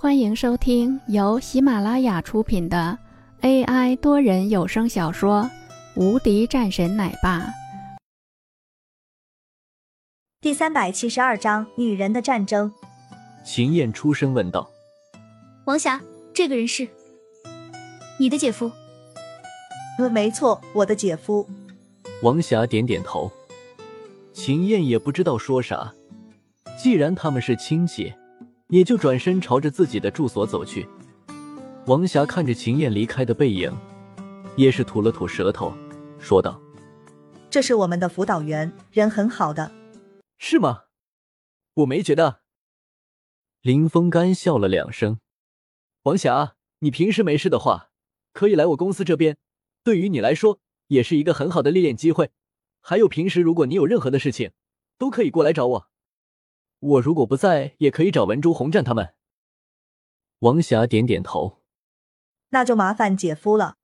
欢迎收听由喜马拉雅出品的 AI 多人有声小说《无敌战神奶爸》第三百七十二章：女人的战争。秦燕出声问道：“王霞，这个人是你的姐夫？”“呃，没错，我的姐夫。”王霞点点头。秦燕也不知道说啥，既然他们是亲戚。也就转身朝着自己的住所走去。王霞看着秦燕离开的背影，也是吐了吐舌头，说道：“这是我们的辅导员，人很好的，是吗？我没觉得。”林峰干笑了两声：“王霞，你平时没事的话，可以来我公司这边，对于你来说也是一个很好的历练机会。还有平时如果你有任何的事情，都可以过来找我。”我如果不在，也可以找文珠、红战他们。王霞点点头，那就麻烦姐夫了。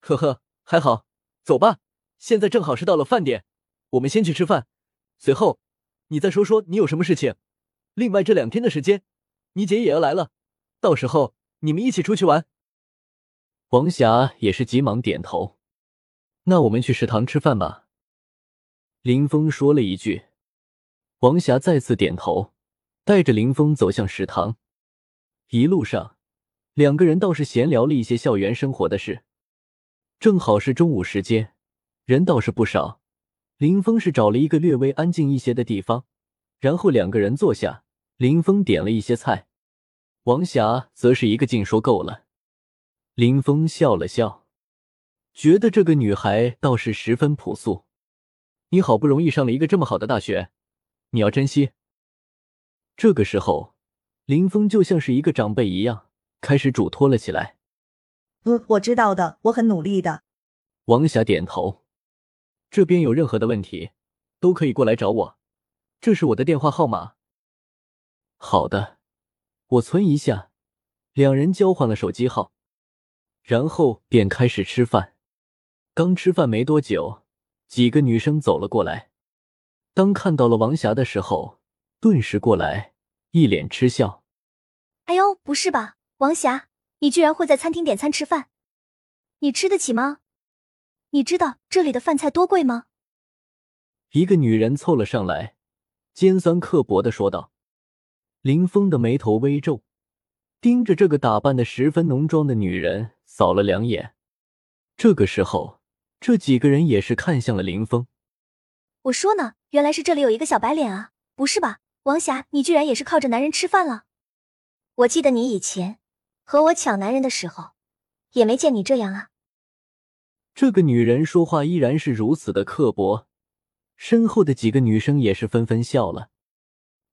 呵呵，还好，走吧。现在正好是到了饭点，我们先去吃饭。随后，你再说说你有什么事情。另外，这两天的时间，你姐也要来了，到时候你们一起出去玩。王霞也是急忙点头。那我们去食堂吃饭吧。林峰说了一句。王霞再次点头，带着林峰走向食堂。一路上，两个人倒是闲聊了一些校园生活的事。正好是中午时间，人倒是不少。林峰是找了一个略微安静一些的地方，然后两个人坐下。林峰点了一些菜，王霞则是一个劲说够了。林峰笑了笑，觉得这个女孩倒是十分朴素。你好不容易上了一个这么好的大学。你要珍惜。这个时候，林峰就像是一个长辈一样，开始嘱托了起来。嗯，我知道的，我很努力的。王霞点头。这边有任何的问题，都可以过来找我，这是我的电话号码。好的，我存一下。两人交换了手机号，然后便开始吃饭。刚吃饭没多久，几个女生走了过来。当看到了王霞的时候，顿时过来，一脸嗤笑。哎呦，不是吧，王霞，你居然会在餐厅点餐吃饭？你吃得起吗？你知道这里的饭菜多贵吗？一个女人凑了上来，尖酸刻薄的说道。林峰的眉头微皱，盯着这个打扮的十分浓妆的女人扫了两眼。这个时候，这几个人也是看向了林峰。我说呢，原来是这里有一个小白脸啊！不是吧，王霞，你居然也是靠着男人吃饭了？我记得你以前和我抢男人的时候，也没见你这样啊。这个女人说话依然是如此的刻薄，身后的几个女生也是纷纷笑了，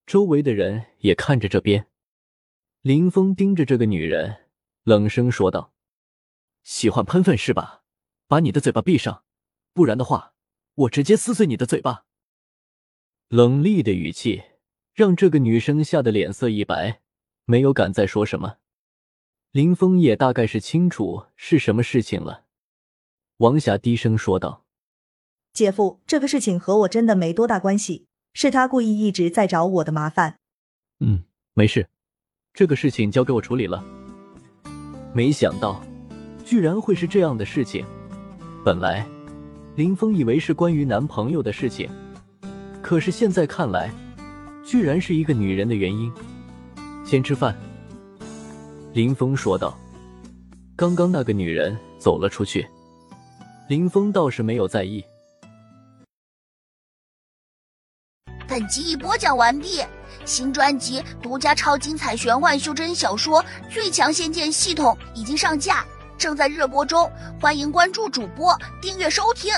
周围的人也看着这边。林峰盯着这个女人，冷声说道：“喜欢喷粪是吧？把你的嘴巴闭上，不然的话。”我直接撕碎你的嘴巴！冷厉的语气让这个女生吓得脸色一白，没有敢再说什么。林峰也大概是清楚是什么事情了。王霞低声说道：“姐夫，这个事情和我真的没多大关系，是他故意一直在找我的麻烦。”嗯，没事，这个事情交给我处理了。没想到，居然会是这样的事情。本来。林峰以为是关于男朋友的事情，可是现在看来，居然是一个女人的原因。先吃饭，林峰说道。刚刚那个女人走了出去，林峰倒是没有在意。本集已播讲完毕，新专辑独家超精彩玄幻修真小说《最强仙剑系统》已经上架。正在热播中，欢迎关注主播，订阅收听。